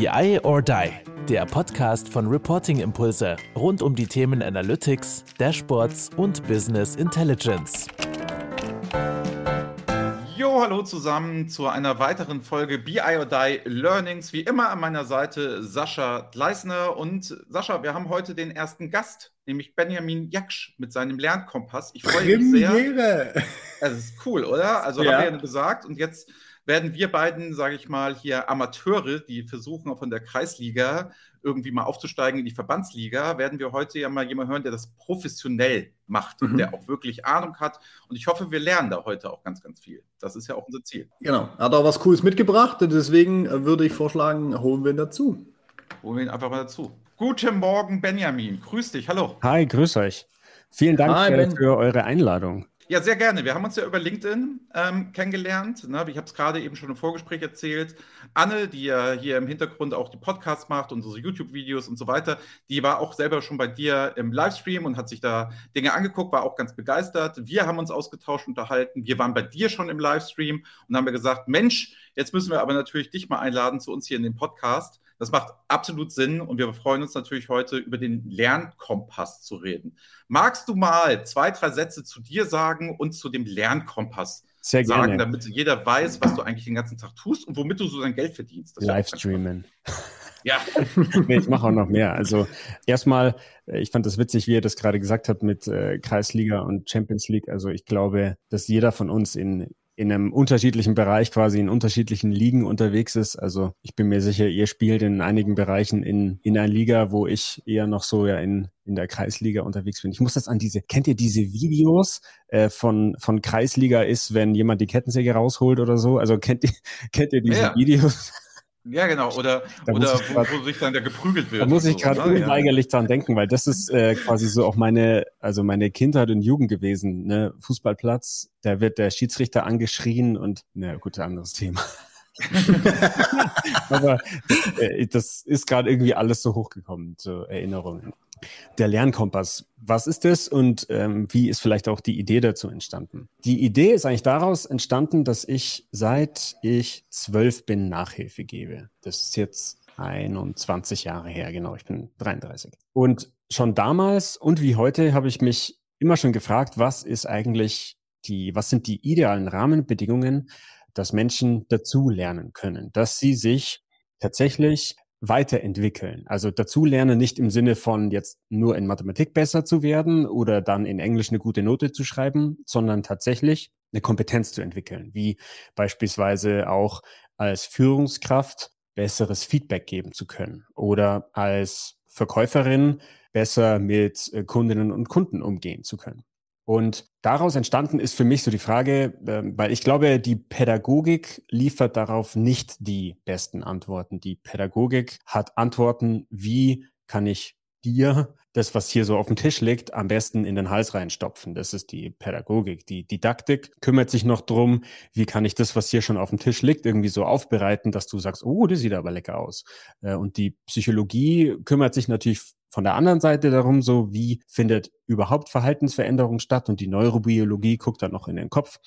BI or Die, der Podcast von Reporting Impulse rund um die Themen Analytics, Dashboards und Business Intelligence. Jo, hallo zusammen zu einer weiteren Folge BI or Die Learnings. Wie immer an meiner Seite Sascha Gleisner. Und Sascha, wir haben heute den ersten Gast, nämlich Benjamin Jaksch mit seinem Lernkompass. Ich freue mich sehr. Es ist cool, oder? Also ja. haben wir ja gesagt. Und jetzt werden wir beiden, sage ich mal, hier Amateure, die versuchen von der Kreisliga irgendwie mal aufzusteigen in die Verbandsliga, werden wir heute ja mal jemanden hören, der das professionell macht mhm. und der auch wirklich Ahnung hat. Und ich hoffe, wir lernen da heute auch ganz, ganz viel. Das ist ja auch unser Ziel. Genau. Er hat auch was Cooles mitgebracht und deswegen würde ich vorschlagen, holen wir ihn dazu. Holen wir ihn einfach mal dazu. Guten Morgen, Benjamin. Grüß dich. Hallo. Hi, grüß euch. Vielen Dank Hi, für eure Einladung. Ja, sehr gerne. Wir haben uns ja über LinkedIn ähm, kennengelernt. Ne? Ich habe es gerade eben schon im Vorgespräch erzählt. Anne, die ja hier im Hintergrund auch die Podcasts macht und so YouTube-Videos und so weiter, die war auch selber schon bei dir im Livestream und hat sich da Dinge angeguckt, war auch ganz begeistert. Wir haben uns ausgetauscht, unterhalten. Wir waren bei dir schon im Livestream und haben gesagt, Mensch, jetzt müssen wir aber natürlich dich mal einladen zu uns hier in den Podcast. Das macht absolut Sinn und wir freuen uns natürlich heute über den Lernkompass zu reden. Magst du mal zwei, drei Sätze zu dir sagen und zu dem Lernkompass Sehr sagen, gerne. damit jeder weiß, was du eigentlich den ganzen Tag tust und womit du so dein Geld verdienst? Livestreamen. Ja. nee, ich mache auch noch mehr. Also erstmal, äh, ich fand das witzig, wie ihr das gerade gesagt habt mit äh, Kreisliga und Champions League. Also ich glaube, dass jeder von uns in in einem unterschiedlichen Bereich quasi in unterschiedlichen Ligen unterwegs ist. Also ich bin mir sicher, ihr spielt in einigen Bereichen in, in einer Liga, wo ich eher noch so ja in, in der Kreisliga unterwegs bin. Ich muss das an diese, kennt ihr diese Videos äh, von, von Kreisliga ist, wenn jemand die Kettensäge rausholt oder so? Also kennt ihr, kennt ihr diese ja. Videos? Ja, genau. Oder, oder wo, wo, sich dann der geprügelt wird. Da muss ich gerade ne? unweigerlich ja. dran denken, weil das ist äh, quasi so auch meine, also meine Kindheit und Jugend gewesen. Ne? Fußballplatz, da wird der Schiedsrichter angeschrien und, na gut, anderes Thema. Aber äh, das ist gerade irgendwie alles so hochgekommen, so Erinnerungen. Der Lernkompass, was ist das und ähm, wie ist vielleicht auch die Idee dazu entstanden? Die Idee ist eigentlich daraus entstanden, dass ich seit ich zwölf bin Nachhilfe gebe. Das ist jetzt 21 Jahre her, genau, ich bin 33. Und schon damals und wie heute habe ich mich immer schon gefragt, was ist eigentlich die, was sind die idealen Rahmenbedingungen, dass Menschen dazu lernen können, dass sie sich tatsächlich weiterentwickeln. Also dazulernen nicht im Sinne von jetzt nur in Mathematik besser zu werden oder dann in Englisch eine gute Note zu schreiben, sondern tatsächlich eine Kompetenz zu entwickeln, wie beispielsweise auch als Führungskraft besseres Feedback geben zu können oder als Verkäuferin besser mit äh, Kundinnen und Kunden umgehen zu können. Und daraus entstanden ist für mich so die Frage, äh, weil ich glaube, die Pädagogik liefert darauf nicht die besten Antworten. Die Pädagogik hat Antworten, wie kann ich dir das, was hier so auf dem Tisch liegt, am besten in den Hals reinstopfen. Das ist die Pädagogik. Die Didaktik kümmert sich noch drum, wie kann ich das, was hier schon auf dem Tisch liegt, irgendwie so aufbereiten, dass du sagst, oh, das sieht aber lecker aus. Äh, und die Psychologie kümmert sich natürlich von der anderen Seite darum, so wie findet überhaupt Verhaltensveränderung statt und die Neurobiologie guckt dann noch in den Kopf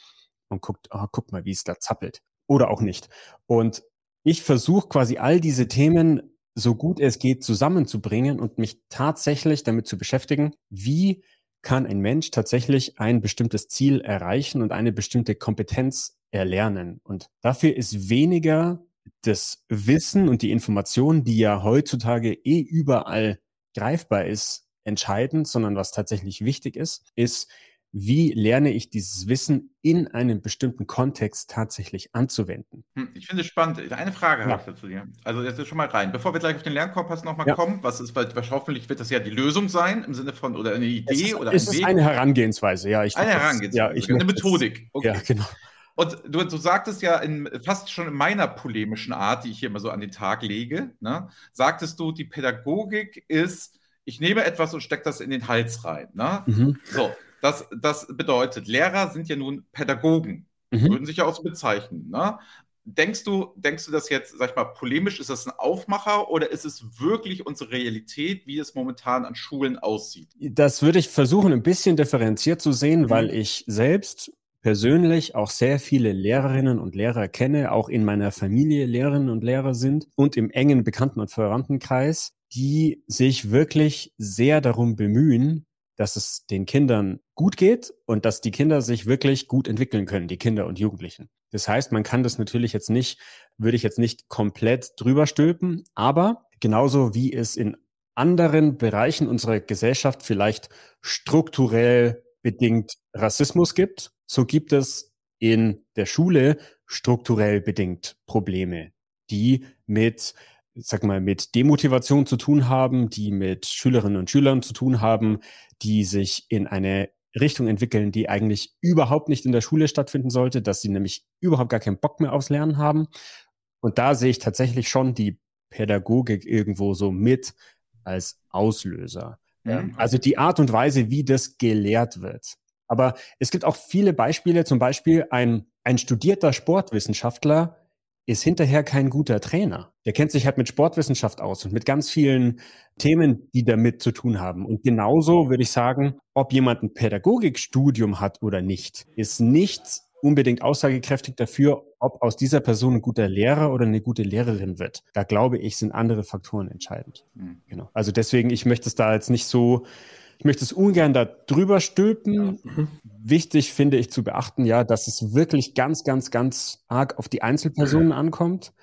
und guckt, oh, guck mal, wie es da zappelt. Oder auch nicht. Und ich versuche quasi all diese Themen so gut es geht zusammenzubringen und mich tatsächlich damit zu beschäftigen, wie kann ein Mensch tatsächlich ein bestimmtes Ziel erreichen und eine bestimmte Kompetenz erlernen. Und dafür ist weniger das Wissen und die Information, die ja heutzutage eh überall greifbar ist, entscheidend, sondern was tatsächlich wichtig ist, ist, wie lerne ich dieses Wissen in einem bestimmten Kontext tatsächlich anzuwenden? Hm, ich finde es spannend. Eine Frage ja. habe ich dazu dir. Also jetzt schon mal rein. Bevor wir gleich auf den Lernkompass nochmal ja. kommen, was ist, weil hoffentlich wird das ja die Lösung sein, im Sinne von, oder eine Idee es ist, oder es ein ist eine Herangehensweise, ja. Ich eine Herangehensweise, ja, ich eine Methodik. Okay. Ja, genau. Und du, du sagtest ja in, fast schon in meiner polemischen Art, die ich hier immer so an den Tag lege, ne, sagtest du, die Pädagogik ist, ich nehme etwas und stecke das in den Hals rein. Ne? Mhm. So, das, das bedeutet, Lehrer sind ja nun Pädagogen, mhm. würden sich ja auch so bezeichnen. Ne? Denkst du, denkst du das jetzt, sag ich mal, polemisch, ist das ein Aufmacher oder ist es wirklich unsere Realität, wie es momentan an Schulen aussieht? Das würde ich versuchen, ein bisschen differenziert zu sehen, mhm. weil ich selbst persönlich auch sehr viele Lehrerinnen und Lehrer kenne, auch in meiner Familie Lehrerinnen und Lehrer sind und im engen Bekannten- und Verwandtenkreis, die sich wirklich sehr darum bemühen, dass es den Kindern gut geht und dass die Kinder sich wirklich gut entwickeln können, die Kinder und Jugendlichen. Das heißt, man kann das natürlich jetzt nicht, würde ich jetzt nicht komplett drüber stülpen, aber genauso wie es in anderen Bereichen unserer Gesellschaft vielleicht strukturell bedingt Rassismus gibt, so gibt es in der Schule strukturell bedingt Probleme, die mit sag mal, mit Demotivation zu tun haben, die mit Schülerinnen und Schülern zu tun haben, die sich in eine Richtung entwickeln, die eigentlich überhaupt nicht in der Schule stattfinden sollte, dass sie nämlich überhaupt gar keinen Bock mehr aufs Lernen haben. Und da sehe ich tatsächlich schon die Pädagogik irgendwo so mit als Auslöser. Mhm. Also die Art und Weise, wie das gelehrt wird. Aber es gibt auch viele Beispiele, zum Beispiel ein, ein studierter Sportwissenschaftler ist hinterher kein guter Trainer. Der kennt sich halt mit Sportwissenschaft aus und mit ganz vielen Themen, die damit zu tun haben. Und genauso würde ich sagen, ob jemand ein Pädagogikstudium hat oder nicht, ist nichts unbedingt aussagekräftig dafür, ob aus dieser Person ein guter Lehrer oder eine gute Lehrerin wird. Da glaube ich, sind andere Faktoren entscheidend. Mhm. Genau. Also deswegen, ich möchte es da jetzt nicht so ich möchte es ungern da drüber stülpen. Ja. Mhm. Wichtig finde ich zu beachten, ja, dass es wirklich ganz, ganz, ganz arg auf die Einzelpersonen ankommt.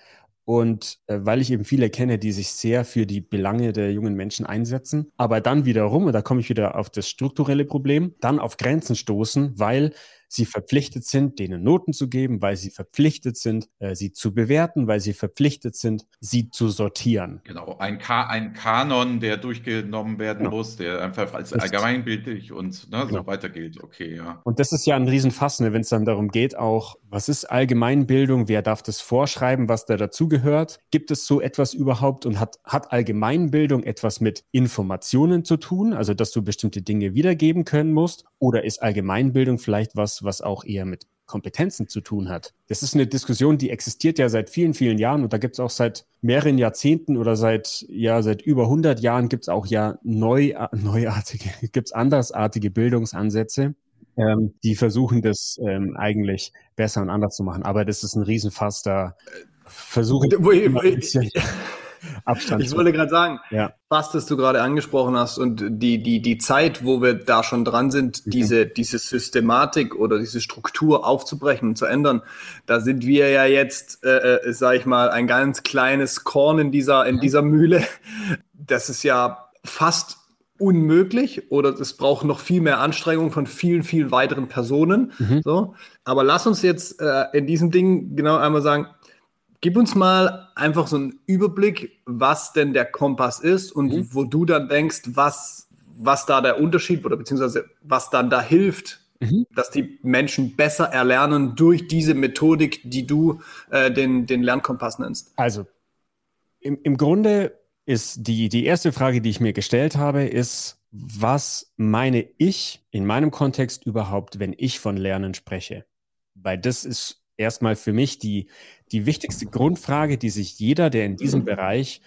Und äh, weil ich eben viele kenne, die sich sehr für die Belange der jungen Menschen einsetzen, aber dann wiederum, und da komme ich wieder auf das strukturelle Problem, dann auf Grenzen stoßen, weil sie verpflichtet sind, denen Noten zu geben, weil sie verpflichtet sind, äh, sie zu bewerten, weil sie verpflichtet sind, sie zu sortieren. Genau, ein, Ka ein Kanon, der durchgenommen werden genau. muss, der einfach als allgemeinbildlich und ne, genau. so weiter gilt. Okay, ja. Und das ist ja ein Riesenfass, ne, wenn es dann darum geht, auch, was ist Allgemeinbildung, wer darf das vorschreiben, was da dazugehört? Gibt es so etwas überhaupt und hat, hat Allgemeinbildung etwas mit Informationen zu tun, also dass du bestimmte Dinge wiedergeben können musst? Oder ist Allgemeinbildung vielleicht was, was, auch eher mit Kompetenzen zu tun hat. Das ist eine Diskussion, die existiert ja seit vielen, vielen Jahren und da gibt es auch seit mehreren Jahrzehnten oder seit, ja, seit über 100 Jahren gibt es auch ja neu, neuartige, gibt es andersartige Bildungsansätze, ähm, die versuchen das ähm, eigentlich besser und anders zu machen. Aber das ist ein Riesenfass, da versuche ich, Abstand. Ich wollte gerade sagen, ja. was das du gerade angesprochen hast und die, die, die Zeit, wo wir da schon dran sind, mhm. diese, diese Systematik oder diese Struktur aufzubrechen und zu ändern, da sind wir ja jetzt, äh, äh, sag ich mal, ein ganz kleines Korn in dieser, in dieser Mühle. Das ist ja fast unmöglich oder es braucht noch viel mehr Anstrengung von vielen, vielen weiteren Personen. Mhm. So. Aber lass uns jetzt äh, in diesem Ding genau einmal sagen, Gib uns mal einfach so einen Überblick, was denn der Kompass ist und mhm. wo du dann denkst, was, was da der Unterschied oder beziehungsweise was dann da hilft, mhm. dass die Menschen besser erlernen durch diese Methodik, die du äh, den, den Lernkompass nennst. Also, im, im Grunde ist die, die erste Frage, die ich mir gestellt habe, ist, was meine ich in meinem Kontext überhaupt, wenn ich von Lernen spreche? Weil das ist erstmal für mich die, die wichtigste Grundfrage, die sich jeder, der in diesem Bereich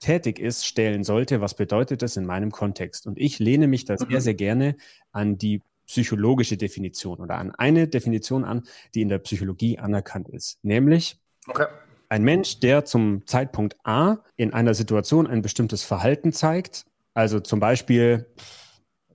tätig ist, stellen sollte. Was bedeutet das in meinem Kontext? Und ich lehne mich da sehr, mhm. sehr gerne an die psychologische Definition oder an eine Definition an, die in der Psychologie anerkannt ist. Nämlich okay. Ein Mensch, der zum Zeitpunkt A in einer Situation ein bestimmtes Verhalten zeigt, also zum Beispiel,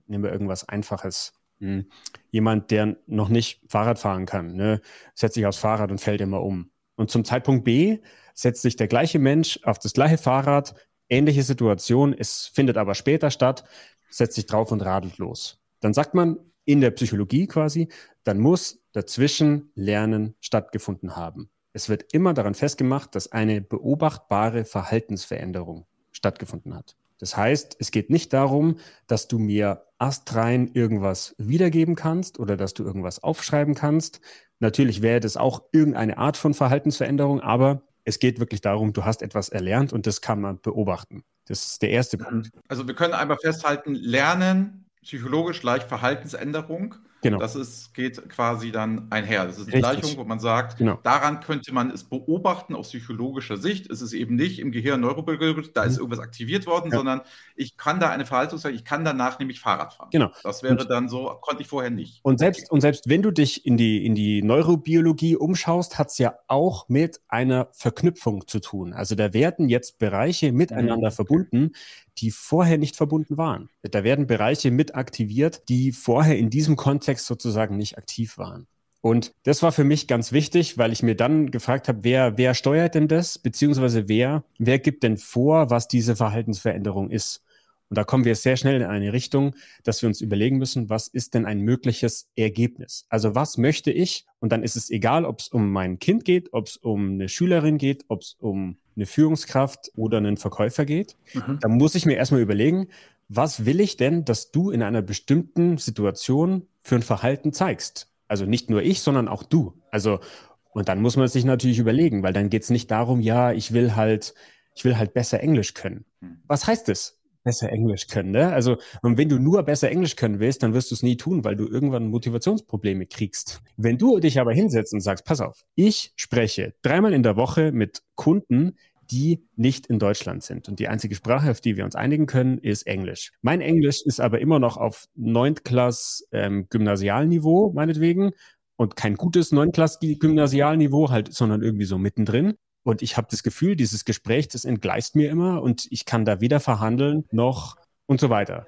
nehmen wir irgendwas Einfaches, hm. Jemand, der noch nicht Fahrrad fahren kann, ne, setzt sich aufs Fahrrad und fällt immer um. Und zum Zeitpunkt B setzt sich der gleiche Mensch auf das gleiche Fahrrad, ähnliche Situation, es findet aber später statt, setzt sich drauf und radelt los. Dann sagt man in der Psychologie quasi, dann muss dazwischen Lernen stattgefunden haben. Es wird immer daran festgemacht, dass eine beobachtbare Verhaltensveränderung stattgefunden hat. Das heißt, es geht nicht darum, dass du mir astrein irgendwas wiedergeben kannst oder dass du irgendwas aufschreiben kannst. Natürlich wäre das auch irgendeine Art von Verhaltensveränderung, aber es geht wirklich darum, du hast etwas erlernt und das kann man beobachten. Das ist der erste Punkt. Also wir können einmal festhalten, Lernen, psychologisch leicht Verhaltensänderung. Genau. Das ist, geht quasi dann einher. Das ist eine Richtig. Gleichung, wo man sagt, genau. daran könnte man es beobachten aus psychologischer Sicht. Es ist eben nicht im Gehirn neurobiologisch, da mhm. ist irgendwas aktiviert worden, ja. sondern ich kann da eine Verhaltensweise, ich kann danach nämlich Fahrrad fahren. Genau. Das wäre und, dann so, konnte ich vorher nicht. Und selbst, und selbst wenn du dich in die, in die Neurobiologie umschaust, hat es ja auch mit einer Verknüpfung zu tun. Also da werden jetzt Bereiche miteinander mhm. verbunden, die vorher nicht verbunden waren. Da werden Bereiche mit aktiviert, die vorher in diesem Kontext sozusagen nicht aktiv waren. Und das war für mich ganz wichtig, weil ich mir dann gefragt habe, wer, wer steuert denn das, beziehungsweise wer, wer gibt denn vor, was diese Verhaltensveränderung ist? Und da kommen wir sehr schnell in eine Richtung, dass wir uns überlegen müssen, was ist denn ein mögliches Ergebnis? Also was möchte ich? Und dann ist es egal, ob es um mein Kind geht, ob es um eine Schülerin geht, ob es um eine Führungskraft oder einen Verkäufer geht. Mhm. Da muss ich mir erstmal überlegen, was will ich denn, dass du in einer bestimmten Situation für ein Verhalten zeigst? Also nicht nur ich, sondern auch du. Also, und dann muss man sich natürlich überlegen, weil dann geht es nicht darum, ja, ich will halt, ich will halt besser Englisch können. Mhm. Was heißt das? Besser Englisch können. Ne? Also, und wenn du nur besser Englisch können willst, dann wirst du es nie tun, weil du irgendwann Motivationsprobleme kriegst. Wenn du dich aber hinsetzt und sagst, pass auf, ich spreche dreimal in der Woche mit Kunden, die nicht in Deutschland sind. Und die einzige Sprache, auf die wir uns einigen können, ist Englisch. Mein Englisch ist aber immer noch auf 9. Klass ähm, Gymnasialniveau, meinetwegen. Und kein gutes 9. Klass Gymnasialniveau, halt, sondern irgendwie so mittendrin. Und ich habe das Gefühl, dieses Gespräch, das entgleist mir immer und ich kann da weder verhandeln noch und so weiter.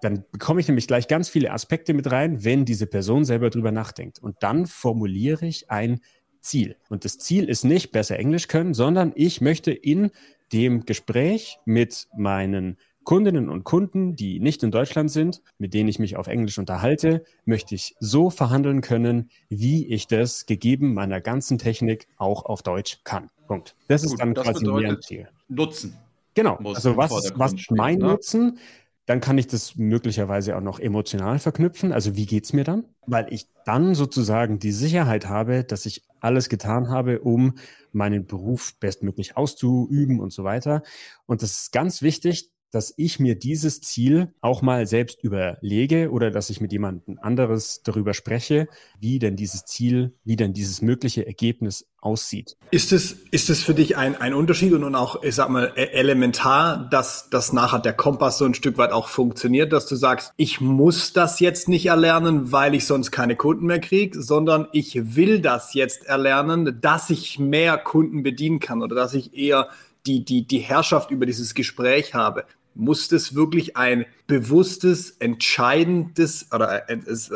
Dann bekomme ich nämlich gleich ganz viele Aspekte mit rein, wenn diese Person selber drüber nachdenkt. Und dann formuliere ich ein Ziel. Und das Ziel ist nicht besser Englisch können, sondern ich möchte in dem Gespräch mit meinen Kundinnen und Kunden, die nicht in Deutschland sind, mit denen ich mich auf Englisch unterhalte, möchte ich so verhandeln können, wie ich das gegeben meiner ganzen Technik auch auf Deutsch kann. Punkt. Das Gut, ist dann das quasi mein Ziel. Nutzen. Genau. Also was, was ist mein ne? Nutzen? Dann kann ich das möglicherweise auch noch emotional verknüpfen. Also wie geht's mir dann? Weil ich dann sozusagen die Sicherheit habe, dass ich alles getan habe, um meinen Beruf bestmöglich auszuüben und so weiter. Und das ist ganz wichtig, dass ich mir dieses Ziel auch mal selbst überlege oder dass ich mit jemandem anderes darüber spreche, wie denn dieses Ziel, wie denn dieses mögliche Ergebnis aussieht. Ist es, ist es für dich ein, ein Unterschied und auch, ich sag mal, e-, elementar, dass, dass nachher der Kompass so ein Stück weit auch funktioniert, dass du sagst, ich muss das jetzt nicht erlernen, weil ich sonst keine Kunden mehr kriege, sondern ich will das jetzt erlernen, dass ich mehr Kunden bedienen kann oder dass ich eher die, die, die Herrschaft über dieses Gespräch habe. Muss das wirklich ein bewusstes, entscheidendes oder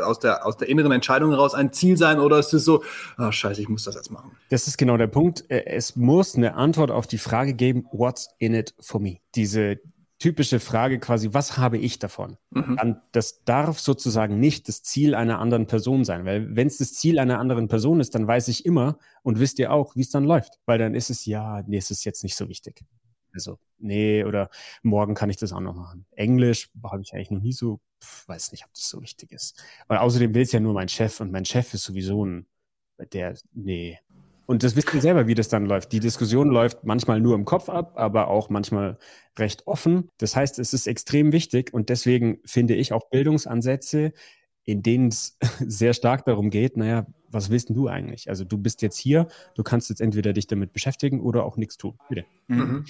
aus der, aus der inneren Entscheidung heraus ein Ziel sein oder ist es so, oh, scheiße, ich muss das jetzt machen? Das ist genau der Punkt. Äh, es muss eine Antwort auf die Frage geben, what's in it for me? Diese typische Frage quasi, was habe ich davon? Mhm. Das darf sozusagen nicht das Ziel einer anderen Person sein, weil wenn es das Ziel einer anderen Person ist, dann weiß ich immer und wisst ihr auch, wie es dann läuft, weil dann ist es ja, nee, es ist jetzt nicht so wichtig. Also, nee, oder morgen kann ich das auch noch machen. Englisch habe ich eigentlich noch nie so, pf, weiß nicht, ob das so wichtig ist. Weil außerdem will es ja nur mein Chef und mein Chef ist sowieso ein, der, nee. Und das wisst ihr selber, wie das dann läuft. Die Diskussion läuft manchmal nur im Kopf ab, aber auch manchmal recht offen. Das heißt, es ist extrem wichtig und deswegen finde ich auch Bildungsansätze, in denen es sehr stark darum geht, naja, was willst denn du eigentlich? Also du bist jetzt hier, du kannst jetzt entweder dich damit beschäftigen oder auch nichts tun. Bitte. Mhm.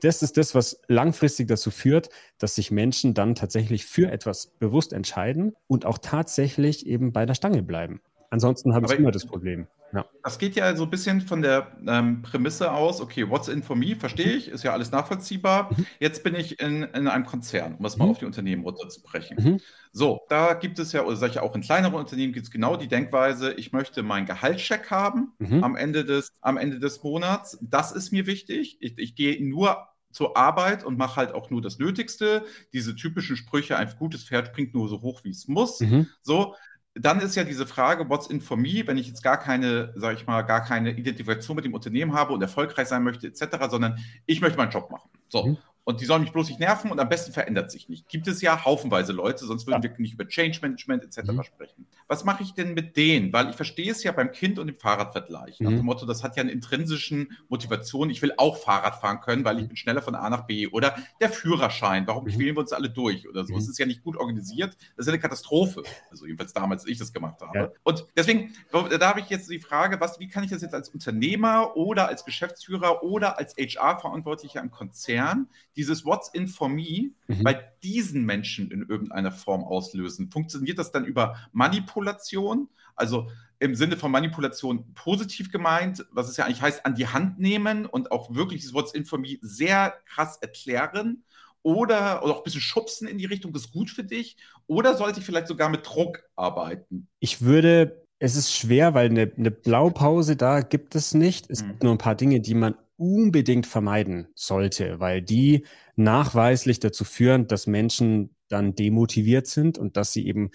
Das ist das, was langfristig dazu führt, dass sich Menschen dann tatsächlich für etwas bewusst entscheiden und auch tatsächlich eben bei der Stange bleiben. Ansonsten habe ich immer das Problem. Ja. Das geht ja so ein bisschen von der ähm, Prämisse aus, okay, what's in for me, verstehe ich, ist ja alles nachvollziehbar. Mhm. Jetzt bin ich in, in einem Konzern, um es mal mhm. auf die Unternehmen runterzubrechen. Mhm. So, da gibt es ja, oder sage ich auch in kleineren Unternehmen gibt es genau die Denkweise, ich möchte meinen Gehaltscheck haben mhm. am, Ende des, am Ende des Monats. Das ist mir wichtig. Ich, ich gehe nur zur Arbeit und mache halt auch nur das Nötigste. Diese typischen Sprüche, ein gutes Pferd springt nur so hoch, wie es muss. Mhm. So, dann ist ja diese Frage, what's in for me, wenn ich jetzt gar keine, sage ich mal, gar keine Identifikation mit dem Unternehmen habe und erfolgreich sein möchte, etc., sondern ich möchte meinen Job machen. So. Mhm. Und die sollen mich bloß nicht nerven und am besten verändert sich nicht. Gibt es ja haufenweise Leute, sonst würden ja. wir nicht über Change Management etc. Mhm. sprechen. Was mache ich denn mit denen? Weil ich verstehe es ja beim Kind und dem Fahrradvergleich. Mhm. Nach dem Motto, das hat ja eine intrinsischen Motivation. Ich will auch Fahrrad fahren können, weil ich mhm. bin schneller von A nach B. Oder der Führerschein. Warum mhm. quälen wir uns alle durch oder so? Es mhm. ist ja nicht gut organisiert. Das ist ja eine Katastrophe. Also jedenfalls damals, als ich das gemacht habe. Ja. Und deswegen, da habe ich jetzt die Frage, was, wie kann ich das jetzt als Unternehmer oder als Geschäftsführer oder als HR-Verantwortlicher im Konzern dieses What's in for me mhm. bei diesen Menschen in irgendeiner Form auslösen? Funktioniert das dann über Manipulation? Also im Sinne von Manipulation positiv gemeint, was es ja eigentlich heißt, an die Hand nehmen und auch wirklich dieses What's in for me sehr krass erklären? Oder, oder auch ein bisschen schubsen in die Richtung, das ist gut für dich? Oder sollte ich vielleicht sogar mit Druck arbeiten? Ich würde es ist schwer, weil eine, eine Blaupause da gibt es nicht. Es mhm. gibt nur ein paar Dinge, die man unbedingt vermeiden sollte, weil die nachweislich dazu führen, dass Menschen dann demotiviert sind und dass sie eben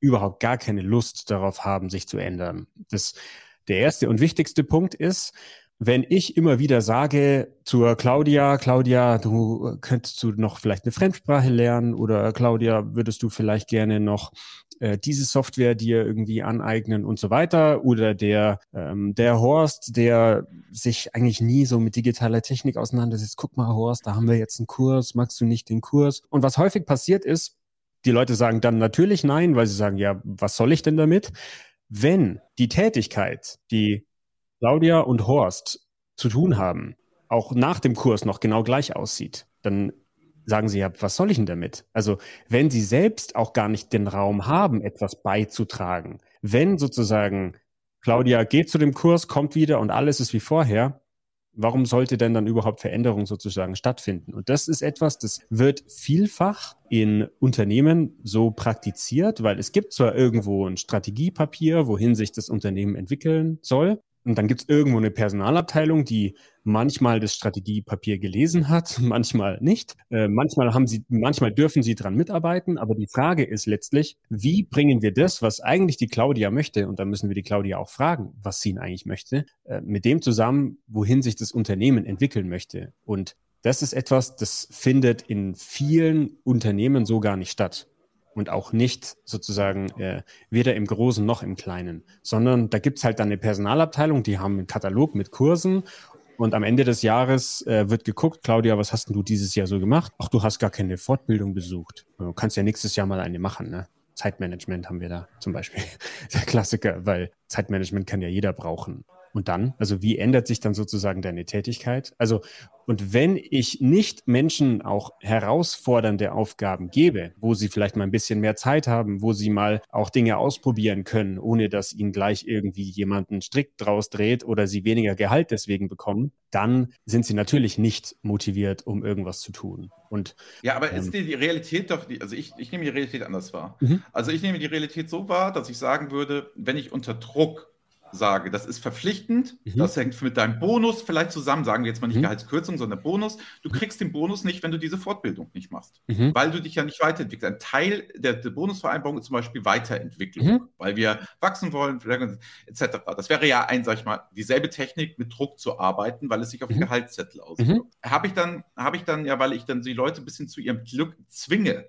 überhaupt gar keine Lust darauf haben, sich zu ändern. Das, der erste und wichtigste Punkt ist, wenn ich immer wieder sage zur Claudia, Claudia, du könntest du noch vielleicht eine Fremdsprache lernen oder Claudia, würdest du vielleicht gerne noch äh, diese Software dir irgendwie aneignen und so weiter. Oder der, ähm, der Horst, der sich eigentlich nie so mit digitaler Technik auseinandersetzt. Guck mal, Horst, da haben wir jetzt einen Kurs, magst du nicht den Kurs? Und was häufig passiert ist, die Leute sagen dann natürlich nein, weil sie sagen, ja, was soll ich denn damit? Wenn die Tätigkeit, die Claudia und Horst zu tun haben, auch nach dem Kurs noch genau gleich aussieht, dann sagen sie ja, was soll ich denn damit? Also wenn sie selbst auch gar nicht den Raum haben, etwas beizutragen, wenn sozusagen Claudia geht zu dem Kurs, kommt wieder und alles ist wie vorher, warum sollte denn dann überhaupt Veränderung sozusagen stattfinden? Und das ist etwas, das wird vielfach in Unternehmen so praktiziert, weil es gibt zwar irgendwo ein Strategiepapier, wohin sich das Unternehmen entwickeln soll, und dann gibt es irgendwo eine Personalabteilung, die manchmal das Strategiepapier gelesen hat, manchmal nicht. Äh, manchmal haben sie, manchmal dürfen sie dran mitarbeiten, aber die Frage ist letztlich, wie bringen wir das, was eigentlich die Claudia möchte, und da müssen wir die Claudia auch fragen, was sie eigentlich möchte, äh, mit dem zusammen, wohin sich das Unternehmen entwickeln möchte. Und das ist etwas, das findet in vielen Unternehmen so gar nicht statt und auch nicht sozusagen äh, weder im Großen noch im Kleinen, sondern da gibt's halt dann eine Personalabteilung, die haben einen Katalog mit Kursen und am Ende des Jahres äh, wird geguckt, Claudia, was hast denn du dieses Jahr so gemacht? Ach, du hast gar keine Fortbildung besucht. Du kannst ja nächstes Jahr mal eine machen, ne? Zeitmanagement haben wir da zum Beispiel. Der Klassiker, weil Zeitmanagement kann ja jeder brauchen. Und dann, also wie ändert sich dann sozusagen deine Tätigkeit? Also, und wenn ich nicht Menschen auch herausfordernde Aufgaben gebe, wo sie vielleicht mal ein bisschen mehr Zeit haben, wo sie mal auch Dinge ausprobieren können, ohne dass ihnen gleich irgendwie jemand einen Strick draus dreht oder sie weniger Gehalt deswegen bekommen, dann sind sie natürlich nicht motiviert, um irgendwas zu tun. Und, ja, aber ähm, ist die, die Realität doch, die, also ich, ich nehme die Realität anders wahr. Mhm. Also ich nehme die Realität so wahr, dass ich sagen würde, wenn ich unter Druck sage, das ist verpflichtend, mhm. das hängt mit deinem Bonus vielleicht zusammen, sagen wir jetzt mal nicht mhm. Gehaltskürzung, sondern Bonus. Du mhm. kriegst den Bonus nicht, wenn du diese Fortbildung nicht machst, mhm. weil du dich ja nicht weiterentwickelst. Ein Teil der, der Bonusvereinbarung ist zum Beispiel Weiterentwicklung, mhm. weil wir wachsen wollen, etc. Das wäre ja ein, sag ich mal, dieselbe Technik mit Druck zu arbeiten, weil es sich auf den mhm. Gehaltszettel auswirkt. Habe ich dann, habe ich dann ja, weil ich dann die Leute ein bisschen zu ihrem Glück zwinge,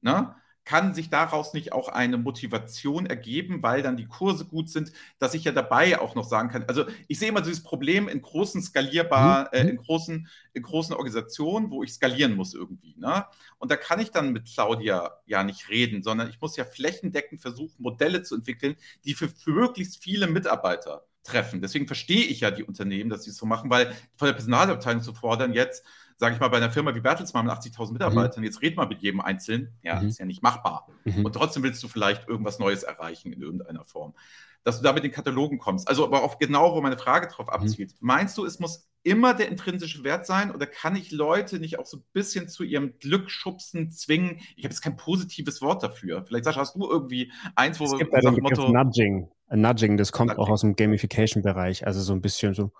ne? Kann sich daraus nicht auch eine Motivation ergeben, weil dann die Kurse gut sind, dass ich ja dabei auch noch sagen kann. Also ich sehe immer dieses Problem in großen skalierbar, mhm. äh, in großen, in großen Organisationen, wo ich skalieren muss irgendwie. Ne? Und da kann ich dann mit Claudia ja nicht reden, sondern ich muss ja flächendeckend versuchen, Modelle zu entwickeln, die für, für möglichst viele Mitarbeiter treffen. Deswegen verstehe ich ja die Unternehmen, dass sie es so machen, weil von der Personalabteilung zu fordern jetzt, sage ich mal, bei einer Firma wie Bertelsmann mit 80.000 Mitarbeitern, mhm. jetzt red mal mit jedem Einzelnen, ja, mhm. ist ja nicht machbar. Mhm. Und trotzdem willst du vielleicht irgendwas Neues erreichen in irgendeiner Form. Dass du da mit den Katalogen kommst. Also aber auch genau, wo meine Frage drauf mhm. abzielt. Meinst du, es muss immer der intrinsische Wert sein oder kann ich Leute nicht auch so ein bisschen zu ihrem Glück schubsen, zwingen? Ich habe jetzt kein positives Wort dafür. Vielleicht Sascha, hast du irgendwie eins, wo es gibt also Motto Nudging. Nudging, das kommt Nudging. auch aus dem Gamification-Bereich, also so ein bisschen so,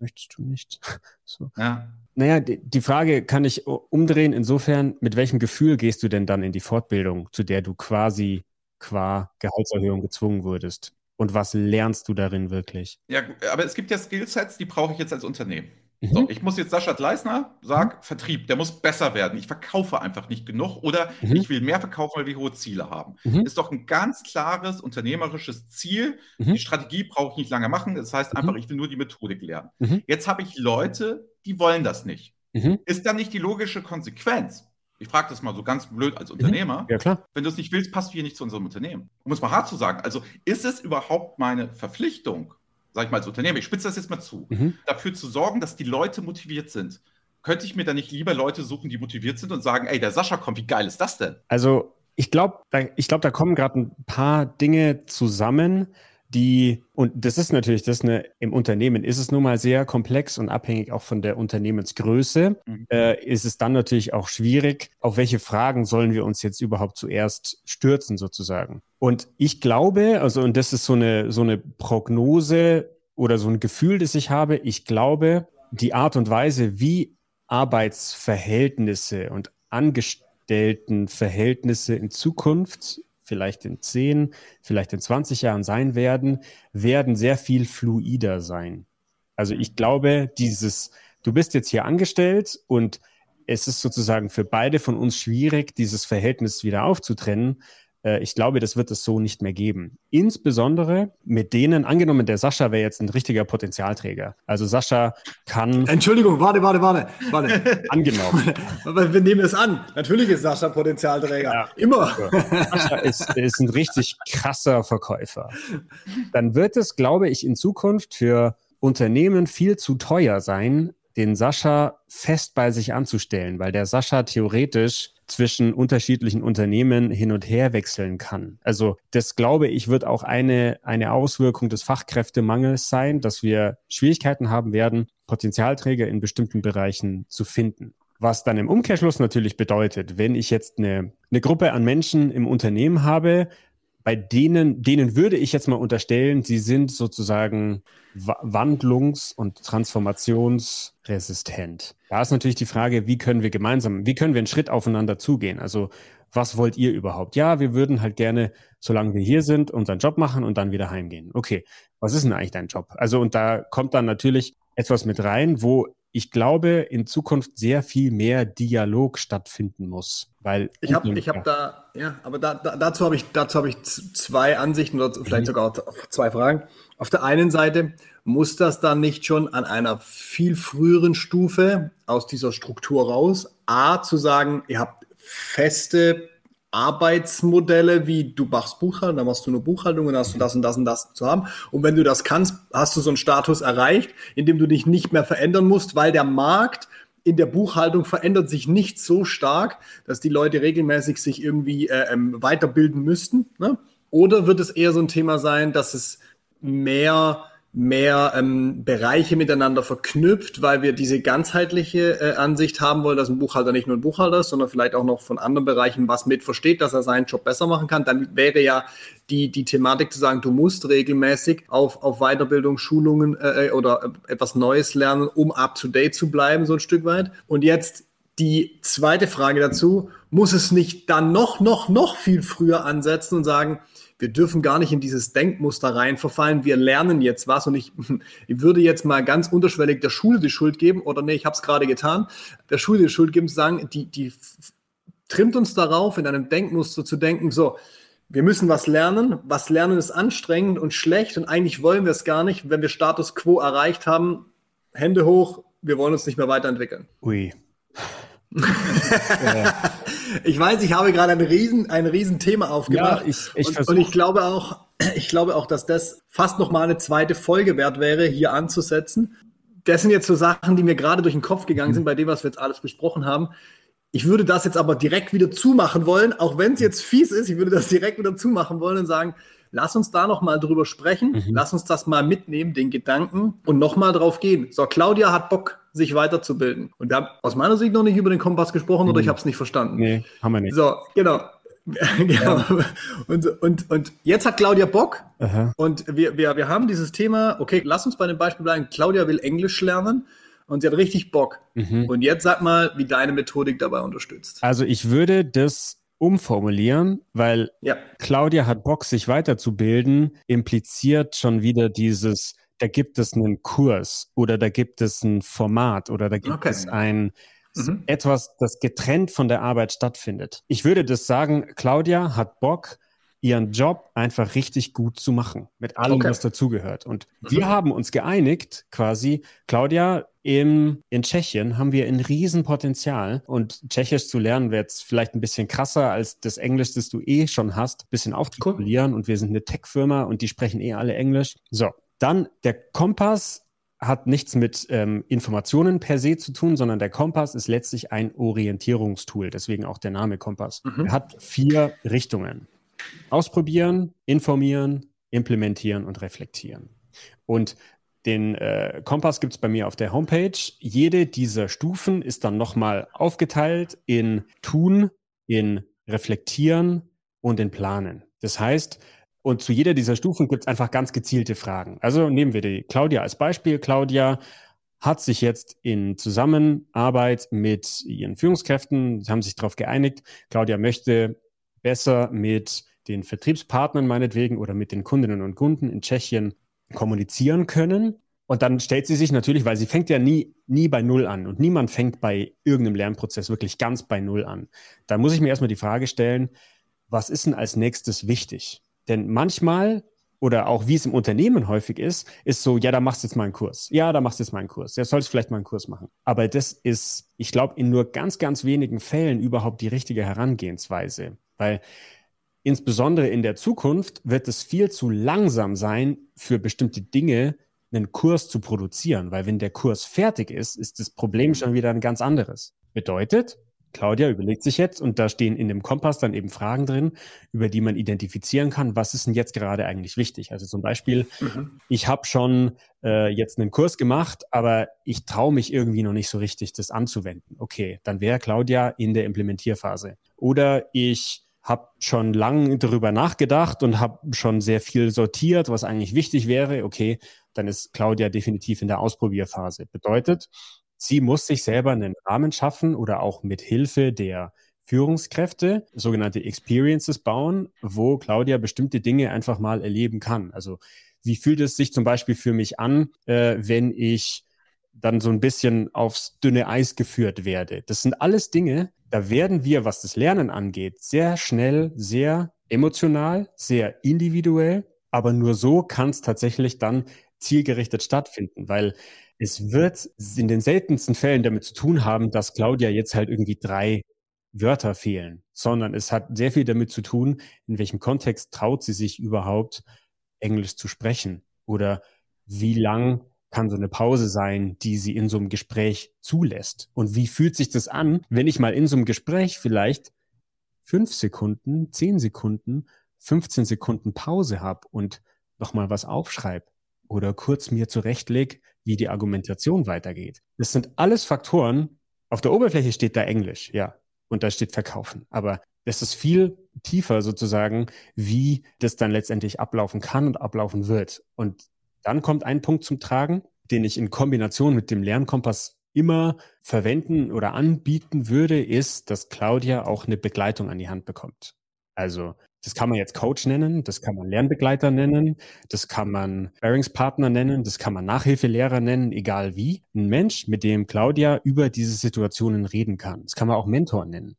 möchtest du nicht? So. Ja. Naja, die Frage kann ich umdrehen. Insofern, mit welchem Gefühl gehst du denn dann in die Fortbildung, zu der du quasi qua Gehaltserhöhung gezwungen wurdest? Und was lernst du darin wirklich? Ja, aber es gibt ja Skillsets, die brauche ich jetzt als Unternehmen. Mhm. So, ich muss jetzt Sascha Gleisner sagen, mhm. Vertrieb, der muss besser werden. Ich verkaufe einfach nicht genug oder mhm. ich will mehr verkaufen, weil wir hohe Ziele haben. Mhm. Ist doch ein ganz klares unternehmerisches Ziel. Mhm. Die Strategie brauche ich nicht lange machen. Das heißt einfach, mhm. ich will nur die Methodik lernen. Jetzt habe ich Leute, die wollen das nicht. Ist dann nicht die logische Konsequenz? Ich frage das mal so ganz blöd als Unternehmer. Ja, klar. Wenn du es nicht willst, passt du hier nicht zu unserem Unternehmen. Um es mal hart zu sagen. Also ist es überhaupt meine Verpflichtung, sage ich mal als Unternehmer, ich spitze das jetzt mal zu, mhm. dafür zu sorgen, dass die Leute motiviert sind. Könnte ich mir da nicht lieber Leute suchen, die motiviert sind und sagen, ey, der Sascha kommt, wie geil ist das denn? Also ich glaube, da, glaub, da kommen gerade ein paar Dinge zusammen, die, und das ist natürlich, das eine, im Unternehmen ist es nun mal sehr komplex und abhängig auch von der Unternehmensgröße, mhm. äh, ist es dann natürlich auch schwierig, auf welche Fragen sollen wir uns jetzt überhaupt zuerst stürzen sozusagen. Und ich glaube, also, und das ist so eine, so eine Prognose oder so ein Gefühl, das ich habe, ich glaube, die Art und Weise, wie Arbeitsverhältnisse und Angestelltenverhältnisse in Zukunft vielleicht in 10, vielleicht in 20 Jahren sein werden, werden sehr viel fluider sein. Also ich glaube, dieses, du bist jetzt hier angestellt und es ist sozusagen für beide von uns schwierig, dieses Verhältnis wieder aufzutrennen, ich glaube, das wird es so nicht mehr geben. Insbesondere mit denen, angenommen, der Sascha wäre jetzt ein richtiger Potenzialträger. Also Sascha kann. Entschuldigung, warte, warte, warte, warte. angenommen. Wir nehmen es an. Natürlich ist Sascha Potenzialträger. Ja. Immer. Sascha ist, ist ein richtig krasser Verkäufer. Dann wird es, glaube ich, in Zukunft für Unternehmen viel zu teuer sein, den Sascha fest bei sich anzustellen, weil der Sascha theoretisch zwischen unterschiedlichen Unternehmen hin und her wechseln kann. Also das glaube ich wird auch eine, eine Auswirkung des Fachkräftemangels sein, dass wir Schwierigkeiten haben werden, Potenzialträger in bestimmten Bereichen zu finden. Was dann im Umkehrschluss natürlich bedeutet, wenn ich jetzt eine, eine Gruppe an Menschen im Unternehmen habe, bei denen, denen würde ich jetzt mal unterstellen, sie sind sozusagen wandlungs- und transformationsresistent. Da ist natürlich die Frage, wie können wir gemeinsam, wie können wir einen Schritt aufeinander zugehen? Also, was wollt ihr überhaupt? Ja, wir würden halt gerne, solange wir hier sind, unseren Job machen und dann wieder heimgehen. Okay, was ist denn eigentlich dein Job? Also, und da kommt dann natürlich etwas mit rein, wo ich glaube, in Zukunft sehr viel mehr Dialog stattfinden muss. Weil ich habe ich hab da, ja, aber da, da, dazu habe ich, dazu habe ich zwei Ansichten oder vielleicht mhm. sogar zwei Fragen. Auf der einen Seite muss das dann nicht schon an einer viel früheren Stufe aus dieser Struktur raus, A, zu sagen, ihr habt feste Arbeitsmodelle wie du machst Buchhaltung, dann machst du eine Buchhaltung und hast du das und das und das zu haben. Und wenn du das kannst, hast du so einen Status erreicht, in dem du dich nicht mehr verändern musst, weil der Markt in der Buchhaltung verändert sich nicht so stark, dass die Leute regelmäßig sich irgendwie äh, ähm, weiterbilden müssten. Ne? Oder wird es eher so ein Thema sein, dass es mehr mehr ähm, Bereiche miteinander verknüpft, weil wir diese ganzheitliche äh, Ansicht haben wollen, dass ein Buchhalter nicht nur ein Buchhalter ist, sondern vielleicht auch noch von anderen Bereichen was mit versteht, dass er seinen Job besser machen kann. Dann wäre ja die, die Thematik zu sagen, du musst regelmäßig auf, auf Weiterbildung, Schulungen äh, äh oder etwas Neues lernen, um up-to-date zu bleiben, so ein Stück weit. Und jetzt die zweite Frage dazu, muss es nicht dann noch, noch, noch viel früher ansetzen und sagen, wir dürfen gar nicht in dieses Denkmuster rein verfallen. Wir lernen jetzt was und ich, ich würde jetzt mal ganz unterschwellig der Schule die Schuld geben oder nee, ich habe es gerade getan, der Schule die Schuld geben, zu sagen, die, die trimmt uns darauf, in einem Denkmuster zu denken, so, wir müssen was lernen. Was lernen ist anstrengend und schlecht und eigentlich wollen wir es gar nicht. Wenn wir Status quo erreicht haben, Hände hoch, wir wollen uns nicht mehr weiterentwickeln. Ui. ich weiß, ich habe gerade ein riesen, ein riesen Thema aufgemacht. Ja, ich, ich und, und, ich glaube auch, ich glaube auch, dass das fast noch mal eine zweite Folge wert wäre, hier anzusetzen. Das sind jetzt so Sachen, die mir gerade durch den Kopf gegangen sind, bei dem, was wir jetzt alles besprochen haben. Ich würde das jetzt aber direkt wieder zumachen wollen, auch wenn es jetzt fies ist. Ich würde das direkt wieder zumachen wollen und sagen, lass uns da noch mal drüber sprechen. Mhm. Lass uns das mal mitnehmen, den Gedanken und noch mal drauf gehen. So, Claudia hat Bock sich weiterzubilden. Und wir haben aus meiner Sicht noch nicht über den Kompass gesprochen mhm. oder ich habe es nicht verstanden. Nee, haben wir nicht. So, genau. genau. Ja. Und, und, und jetzt hat Claudia Bock Aha. und wir, wir, wir haben dieses Thema, okay, lass uns bei dem Beispiel bleiben. Claudia will Englisch lernen und sie hat richtig Bock. Mhm. Und jetzt sag mal, wie deine Methodik dabei unterstützt. Also ich würde das umformulieren, weil ja. Claudia hat Bock, sich weiterzubilden, impliziert schon wieder dieses da gibt es einen Kurs oder da gibt es ein Format oder da gibt okay. es ein mhm. etwas, das getrennt von der Arbeit stattfindet. Ich würde das sagen, Claudia hat Bock, ihren Job einfach richtig gut zu machen, mit allem, okay. was dazugehört. Und mhm. wir haben uns geeinigt, quasi, Claudia, im, in Tschechien haben wir ein Riesenpotenzial und Tschechisch zu lernen wäre jetzt vielleicht ein bisschen krasser als das Englisch, das du eh schon hast, ein bisschen aufzupolieren. Cool. Und wir sind eine Tech-Firma und die sprechen eh alle Englisch. So, dann der Kompass hat nichts mit ähm, Informationen per se zu tun, sondern der Kompass ist letztlich ein Orientierungstool, deswegen auch der Name Kompass. Mhm. Er hat vier Richtungen. Ausprobieren, informieren, implementieren und reflektieren. Und den äh, Kompass gibt es bei mir auf der Homepage. Jede dieser Stufen ist dann nochmal aufgeteilt in Tun, in Reflektieren und in Planen. Das heißt, und zu jeder dieser Stufen gibt es einfach ganz gezielte Fragen. Also nehmen wir die Claudia als Beispiel. Claudia hat sich jetzt in Zusammenarbeit mit ihren Führungskräften, haben sich darauf geeinigt, Claudia möchte besser mit den Vertriebspartnern meinetwegen oder mit den Kundinnen und Kunden in Tschechien kommunizieren können. Und dann stellt sie sich natürlich, weil sie fängt ja nie, nie bei Null an und niemand fängt bei irgendeinem Lernprozess wirklich ganz bei Null an. Da muss ich mir erstmal die Frage stellen, was ist denn als nächstes wichtig? Denn manchmal oder auch wie es im Unternehmen häufig ist, ist so, ja, da machst du jetzt mal einen Kurs. Ja, da machst du jetzt mal einen Kurs. Ja, sollst vielleicht mal einen Kurs machen. Aber das ist, ich glaube, in nur ganz, ganz wenigen Fällen überhaupt die richtige Herangehensweise. Weil insbesondere in der Zukunft wird es viel zu langsam sein, für bestimmte Dinge einen Kurs zu produzieren. Weil wenn der Kurs fertig ist, ist das Problem schon wieder ein ganz anderes. Bedeutet, Claudia überlegt sich jetzt, und da stehen in dem Kompass dann eben Fragen drin, über die man identifizieren kann, was ist denn jetzt gerade eigentlich wichtig. Also zum Beispiel, mhm. ich habe schon äh, jetzt einen Kurs gemacht, aber ich traue mich irgendwie noch nicht so richtig, das anzuwenden. Okay, dann wäre Claudia in der Implementierphase. Oder ich habe schon lange darüber nachgedacht und habe schon sehr viel sortiert, was eigentlich wichtig wäre. Okay, dann ist Claudia definitiv in der Ausprobierphase. Bedeutet, Sie muss sich selber einen Rahmen schaffen oder auch mit Hilfe der Führungskräfte sogenannte Experiences bauen, wo Claudia bestimmte Dinge einfach mal erleben kann. Also wie fühlt es sich zum Beispiel für mich an, äh, wenn ich dann so ein bisschen aufs dünne Eis geführt werde? Das sind alles Dinge, da werden wir, was das Lernen angeht, sehr schnell, sehr emotional, sehr individuell, aber nur so kann es tatsächlich dann zielgerichtet stattfinden, weil es wird in den seltensten Fällen damit zu tun haben, dass Claudia jetzt halt irgendwie drei Wörter fehlen, sondern es hat sehr viel damit zu tun, in welchem Kontext traut sie sich überhaupt, Englisch zu sprechen oder wie lang kann so eine Pause sein, die sie in so einem Gespräch zulässt. Und wie fühlt sich das an, wenn ich mal in so einem Gespräch vielleicht fünf Sekunden, zehn Sekunden, 15 Sekunden Pause habe und nochmal was aufschreibe oder kurz mir zurechtleg, wie die Argumentation weitergeht. Das sind alles Faktoren. Auf der Oberfläche steht da Englisch, ja, und da steht Verkaufen. Aber es ist viel tiefer sozusagen, wie das dann letztendlich ablaufen kann und ablaufen wird. Und dann kommt ein Punkt zum Tragen, den ich in Kombination mit dem Lernkompass immer verwenden oder anbieten würde, ist, dass Claudia auch eine Begleitung an die Hand bekommt. Also das kann man jetzt Coach nennen, das kann man Lernbegleiter nennen, das kann man Bearingspartner nennen, das kann man Nachhilfelehrer nennen, egal wie. Ein Mensch, mit dem Claudia über diese Situationen reden kann. Das kann man auch Mentor nennen.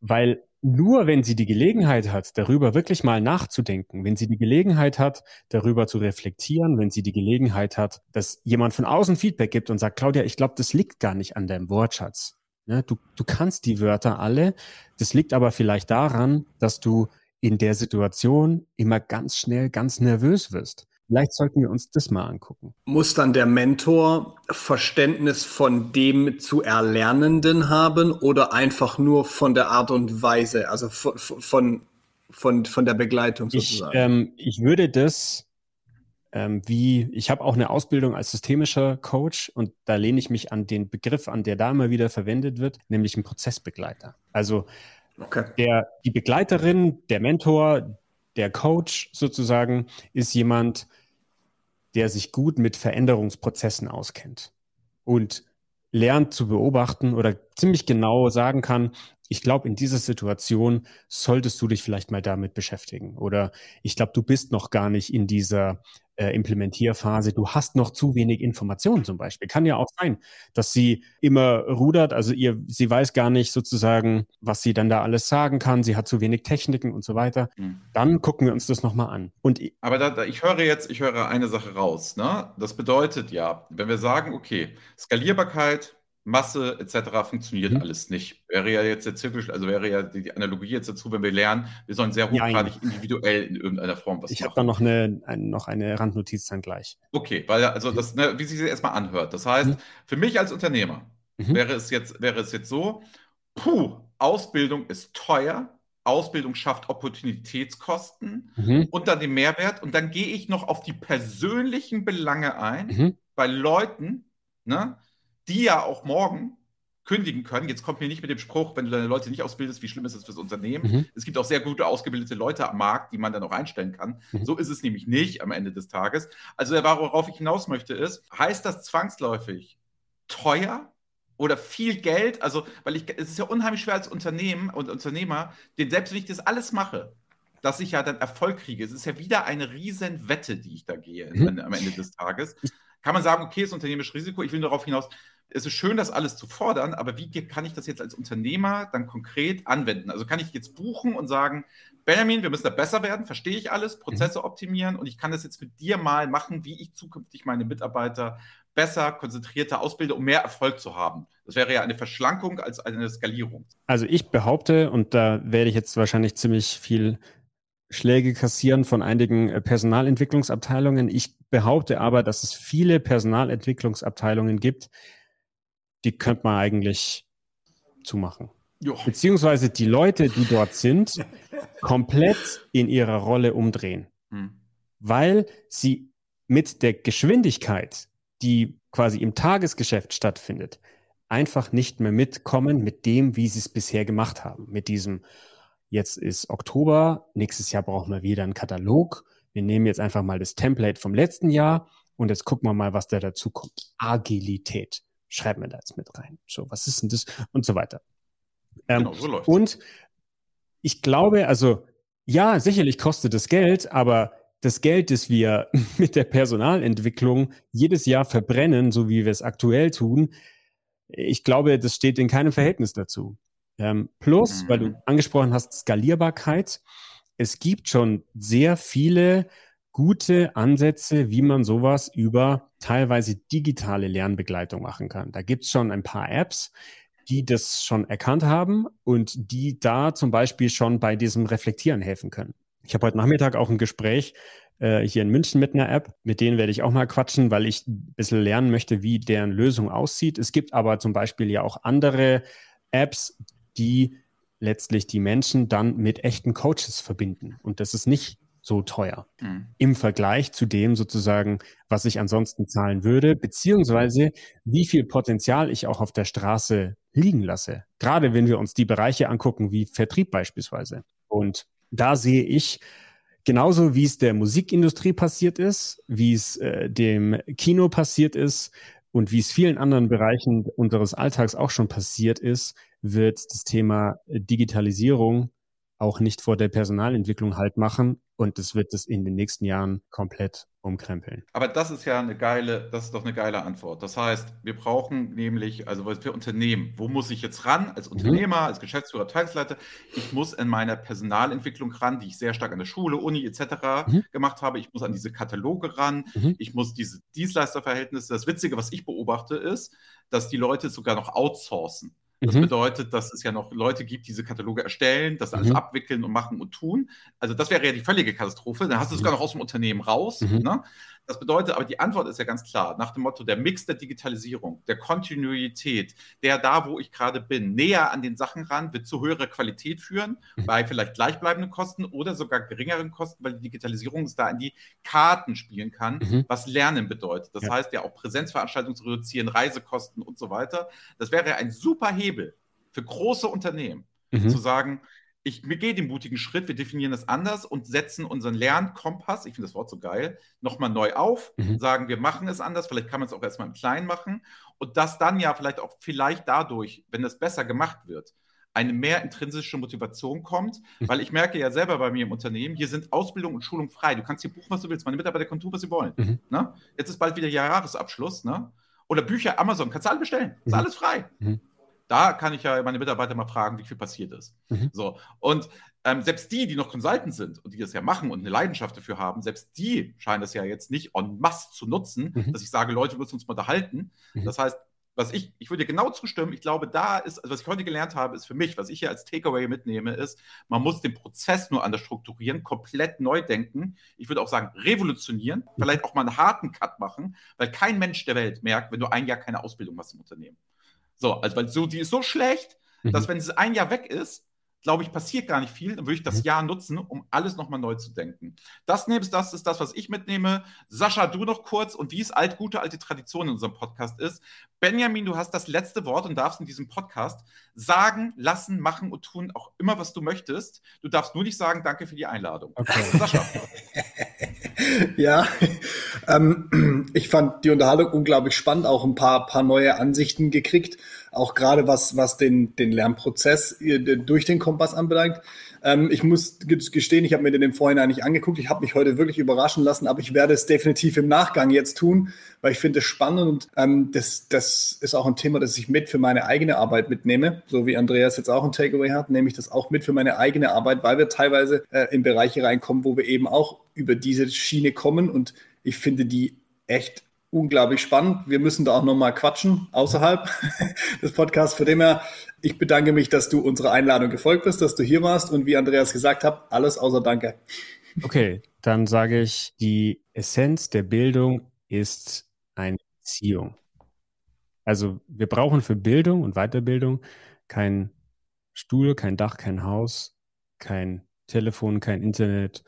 Weil nur wenn sie die Gelegenheit hat, darüber wirklich mal nachzudenken, wenn sie die Gelegenheit hat, darüber zu reflektieren, wenn sie die Gelegenheit hat, dass jemand von außen Feedback gibt und sagt, Claudia, ich glaube, das liegt gar nicht an deinem Wortschatz. Ja, du, du kannst die Wörter alle. Das liegt aber vielleicht daran, dass du in der Situation immer ganz schnell ganz nervös wirst. Vielleicht sollten wir uns das mal angucken. Muss dann der Mentor Verständnis von dem zu Erlernenden haben oder einfach nur von der Art und Weise, also von, von, von, von der Begleitung sozusagen? Ich, ähm, ich würde das ähm, wie, ich habe auch eine Ausbildung als systemischer Coach und da lehne ich mich an den Begriff an, der da immer wieder verwendet wird, nämlich ein Prozessbegleiter. Also Okay. Der, die Begleiterin, der Mentor, der Coach sozusagen ist jemand, der sich gut mit Veränderungsprozessen auskennt und lernt zu beobachten oder ziemlich genau sagen kann, ich glaube, in dieser Situation solltest du dich vielleicht mal damit beschäftigen. Oder ich glaube, du bist noch gar nicht in dieser äh, Implementierphase. Du hast noch zu wenig Informationen zum Beispiel. Kann ja auch sein, dass sie immer rudert, also ihr, sie weiß gar nicht sozusagen, was sie dann da alles sagen kann. Sie hat zu wenig Techniken und so weiter. Mhm. Dann gucken wir uns das nochmal an. Und Aber da, da, ich höre jetzt, ich höre eine Sache raus. Ne? Das bedeutet ja, wenn wir sagen, okay, Skalierbarkeit, Masse etc. funktioniert mhm. alles nicht. Wäre ja jetzt der Zirkel, also wäre ja die, Analogie jetzt dazu, wenn wir lernen, wir sollen sehr hochgradig Nein. individuell in irgendeiner Form was ich machen. Ich habe da noch eine, ein, noch eine Randnotiz dann gleich. Okay, weil also das, ne, wie sich das erstmal anhört. Das heißt, mhm. für mich als Unternehmer mhm. wäre es jetzt, wäre es jetzt so, puh, Ausbildung ist teuer, Ausbildung schafft Opportunitätskosten mhm. und dann den Mehrwert und dann gehe ich noch auf die persönlichen Belange ein mhm. bei Leuten, ne? Die ja auch morgen kündigen können. Jetzt kommt mir nicht mit dem Spruch, wenn du deine Leute nicht ausbildest, wie schlimm ist es fürs Unternehmen. Mhm. Es gibt auch sehr gute ausgebildete Leute am Markt, die man dann auch einstellen kann. Mhm. So ist es nämlich nicht am Ende des Tages. Also worauf ich hinaus möchte ist, heißt das zwangsläufig teuer oder viel Geld? Also, weil ich, es ist ja unheimlich schwer als Unternehmen und Unternehmer, den selbst wenn ich das alles mache, dass ich ja dann Erfolg kriege. Es ist ja wieder eine riesen Wette, die ich da gehe mhm. am Ende des Tages. Kann man sagen, okay, ist unternehmerisches Risiko. Ich will darauf hinaus, es ist schön, das alles zu fordern, aber wie kann ich das jetzt als Unternehmer dann konkret anwenden? Also kann ich jetzt buchen und sagen, Benjamin, wir müssen da besser werden, verstehe ich alles, Prozesse mhm. optimieren und ich kann das jetzt mit dir mal machen, wie ich zukünftig meine Mitarbeiter besser, konzentrierter ausbilde, um mehr Erfolg zu haben. Das wäre ja eine Verschlankung als eine Skalierung. Also ich behaupte, und da werde ich jetzt wahrscheinlich ziemlich viel Schläge kassieren von einigen äh, Personalentwicklungsabteilungen. Ich behaupte aber, dass es viele Personalentwicklungsabteilungen gibt, die könnte man eigentlich zumachen. Jo. Beziehungsweise die Leute, die dort sind, komplett in ihrer Rolle umdrehen. Hm. Weil sie mit der Geschwindigkeit, die quasi im Tagesgeschäft stattfindet, einfach nicht mehr mitkommen mit dem, wie sie es bisher gemacht haben. Mit diesem, jetzt ist Oktober, nächstes Jahr brauchen wir wieder einen Katalog. Wir nehmen jetzt einfach mal das Template vom letzten Jahr und jetzt gucken wir mal, was da dazu kommt. Agilität schreiben wir da jetzt mit rein. So, was ist denn das? Und so weiter. Ähm, genau, so läuft's. Und ich glaube, also ja, sicherlich kostet es Geld, aber das Geld, das wir mit der Personalentwicklung jedes Jahr verbrennen, so wie wir es aktuell tun, ich glaube, das steht in keinem Verhältnis dazu. Ähm, plus, weil du mhm. angesprochen hast, Skalierbarkeit. Es gibt schon sehr viele gute Ansätze, wie man sowas über teilweise digitale Lernbegleitung machen kann. Da gibt es schon ein paar Apps, die das schon erkannt haben und die da zum Beispiel schon bei diesem Reflektieren helfen können. Ich habe heute Nachmittag auch ein Gespräch äh, hier in München mit einer App, mit denen werde ich auch mal quatschen, weil ich ein bisschen lernen möchte, wie deren Lösung aussieht. Es gibt aber zum Beispiel ja auch andere Apps, die letztlich die Menschen dann mit echten Coaches verbinden. Und das ist nicht so teuer mhm. im Vergleich zu dem sozusagen, was ich ansonsten zahlen würde, beziehungsweise wie viel Potenzial ich auch auf der Straße liegen lasse. Gerade wenn wir uns die Bereiche angucken, wie Vertrieb beispielsweise. Und da sehe ich, genauso wie es der Musikindustrie passiert ist, wie es äh, dem Kino passiert ist und wie es vielen anderen Bereichen unseres Alltags auch schon passiert ist, wird das Thema Digitalisierung auch nicht vor der Personalentwicklung halt machen und das wird es in den nächsten Jahren komplett umkrempeln. Aber das ist ja eine geile, das ist doch eine geile Antwort. Das heißt, wir brauchen nämlich, also für Unternehmen, wo muss ich jetzt ran als mhm. Unternehmer, mhm. als Geschäftsführer, Teilsleiter? Ich muss in meiner Personalentwicklung ran, die ich sehr stark an der Schule, Uni etc. Mhm. gemacht habe. Ich muss an diese Kataloge ran. Mhm. Ich muss diese Dienstleisterverhältnisse. Das Witzige, was ich beobachte, ist, dass die Leute sogar noch outsourcen. Das mhm. bedeutet, dass es ja noch Leute gibt, die diese Kataloge erstellen, das alles mhm. abwickeln und machen und tun. Also das wäre ja die völlige Katastrophe. Dann hast du mhm. sogar noch aus dem Unternehmen raus. Mhm. Ne? Das bedeutet, aber die Antwort ist ja ganz klar, nach dem Motto der Mix der Digitalisierung, der Kontinuität, der da, wo ich gerade bin, näher an den Sachen ran, wird zu höherer Qualität führen, mhm. bei vielleicht gleichbleibenden Kosten oder sogar geringeren Kosten, weil die Digitalisierung es da in die Karten spielen kann, mhm. was Lernen bedeutet. Das ja. heißt ja auch Präsenzveranstaltungen zu reduzieren, Reisekosten und so weiter. Das wäre ein super Hebel für große Unternehmen, mhm. zu sagen, ich gehe den mutigen Schritt, wir definieren das anders und setzen unseren Lernkompass, ich finde das Wort so geil, nochmal neu auf, mhm. sagen, wir machen es anders, vielleicht kann man es auch erstmal im Kleinen machen und das dann ja vielleicht auch vielleicht dadurch, wenn das besser gemacht wird, eine mehr intrinsische Motivation kommt, hm. weil ich merke ja selber bei mir im Unternehmen, hier sind Ausbildung und Schulung frei. Du kannst hier buchen, was du willst. Meine Mitarbeiter können tun, was sie wollen. Mhm. Ne? Jetzt ist bald wieder Jahresabschluss. Ne? Oder Bücher, Amazon, kannst du alle bestellen. Ist mhm. alles frei. Da kann ich ja meine Mitarbeiter mal fragen, wie viel passiert ist. Mhm. So. Und ähm, selbst die, die noch Consultants sind und die das ja machen und eine Leidenschaft dafür haben, selbst die scheinen das ja jetzt nicht en masse zu nutzen, mhm. dass ich sage, Leute, wir müssen uns mal unterhalten. Mhm. Das heißt, was ich, ich würde dir genau zustimmen, ich glaube, da ist, also was ich heute gelernt habe, ist für mich, was ich hier als Takeaway mitnehme, ist, man muss den Prozess nur anders strukturieren, komplett neu denken. Ich würde auch sagen, revolutionieren, mhm. vielleicht auch mal einen harten Cut machen, weil kein Mensch der Welt merkt, wenn du ein Jahr keine Ausbildung hast im Unternehmen. So, also weil so, die ist so schlecht, mhm. dass wenn sie ein Jahr weg ist, glaube ich, passiert gar nicht viel. Dann würde ich das mhm. Jahr nutzen, um alles nochmal neu zu denken. Das nebst das ist das, was ich mitnehme. Sascha, du noch kurz und wie es alt, gute alte Tradition in unserem Podcast ist. Benjamin, du hast das letzte Wort und darfst in diesem Podcast sagen, lassen, machen und tun auch immer, was du möchtest. Du darfst nur nicht sagen, danke für die Einladung. Okay. Sascha. ja, ähm, ich fand die Unterhaltung unglaublich spannend, auch ein paar, paar neue Ansichten gekriegt auch gerade was, was den, den Lernprozess äh, durch den Kompass anbelangt. Ähm, ich muss gestehen, ich habe mir den Vorhinein nicht angeguckt. Ich habe mich heute wirklich überraschen lassen, aber ich werde es definitiv im Nachgang jetzt tun, weil ich finde es spannend und ähm, das, das ist auch ein Thema, das ich mit für meine eigene Arbeit mitnehme, so wie Andreas jetzt auch ein Takeaway hat, nehme ich das auch mit für meine eigene Arbeit, weil wir teilweise äh, in Bereiche reinkommen, wo wir eben auch über diese Schiene kommen und ich finde die echt unglaublich spannend. Wir müssen da auch nochmal quatschen außerhalb des Podcasts. Von dem her, ich bedanke mich, dass du unserer Einladung gefolgt bist, dass du hier warst und wie Andreas gesagt hat, alles außer Danke. Okay, dann sage ich, die Essenz der Bildung ist eine Beziehung. Also wir brauchen für Bildung und Weiterbildung kein Stuhl, kein Dach, kein Haus, kein Telefon, kein Internet,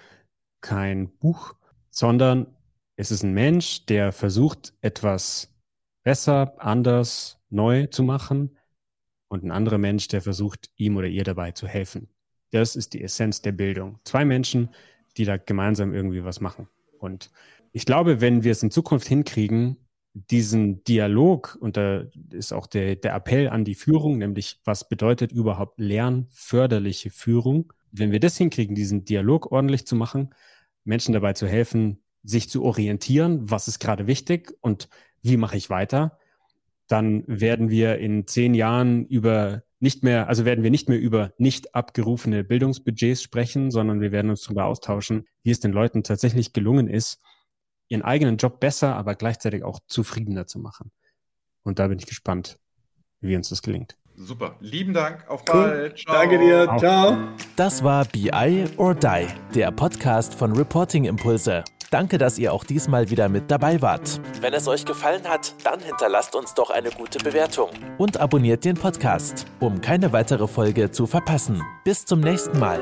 kein Buch, sondern es ist ein Mensch, der versucht, etwas besser, anders, neu zu machen und ein anderer Mensch, der versucht, ihm oder ihr dabei zu helfen. Das ist die Essenz der Bildung. Zwei Menschen, die da gemeinsam irgendwie was machen. Und ich glaube, wenn wir es in Zukunft hinkriegen, diesen Dialog, und da ist auch der, der Appell an die Führung, nämlich was bedeutet überhaupt lernförderliche Führung, wenn wir das hinkriegen, diesen Dialog ordentlich zu machen, Menschen dabei zu helfen, sich zu orientieren, was ist gerade wichtig und wie mache ich weiter, dann werden wir in zehn Jahren über nicht mehr, also werden wir nicht mehr über nicht abgerufene Bildungsbudgets sprechen, sondern wir werden uns darüber austauschen, wie es den Leuten tatsächlich gelungen ist, ihren eigenen Job besser, aber gleichzeitig auch zufriedener zu machen. Und da bin ich gespannt, wie uns das gelingt. Super. Lieben Dank. Auf cool. bald. Ciao. Danke dir. Ciao. Das war BI or Die, der Podcast von Reporting Impulse. Danke, dass ihr auch diesmal wieder mit dabei wart. Wenn es euch gefallen hat, dann hinterlasst uns doch eine gute Bewertung und abonniert den Podcast, um keine weitere Folge zu verpassen. Bis zum nächsten Mal.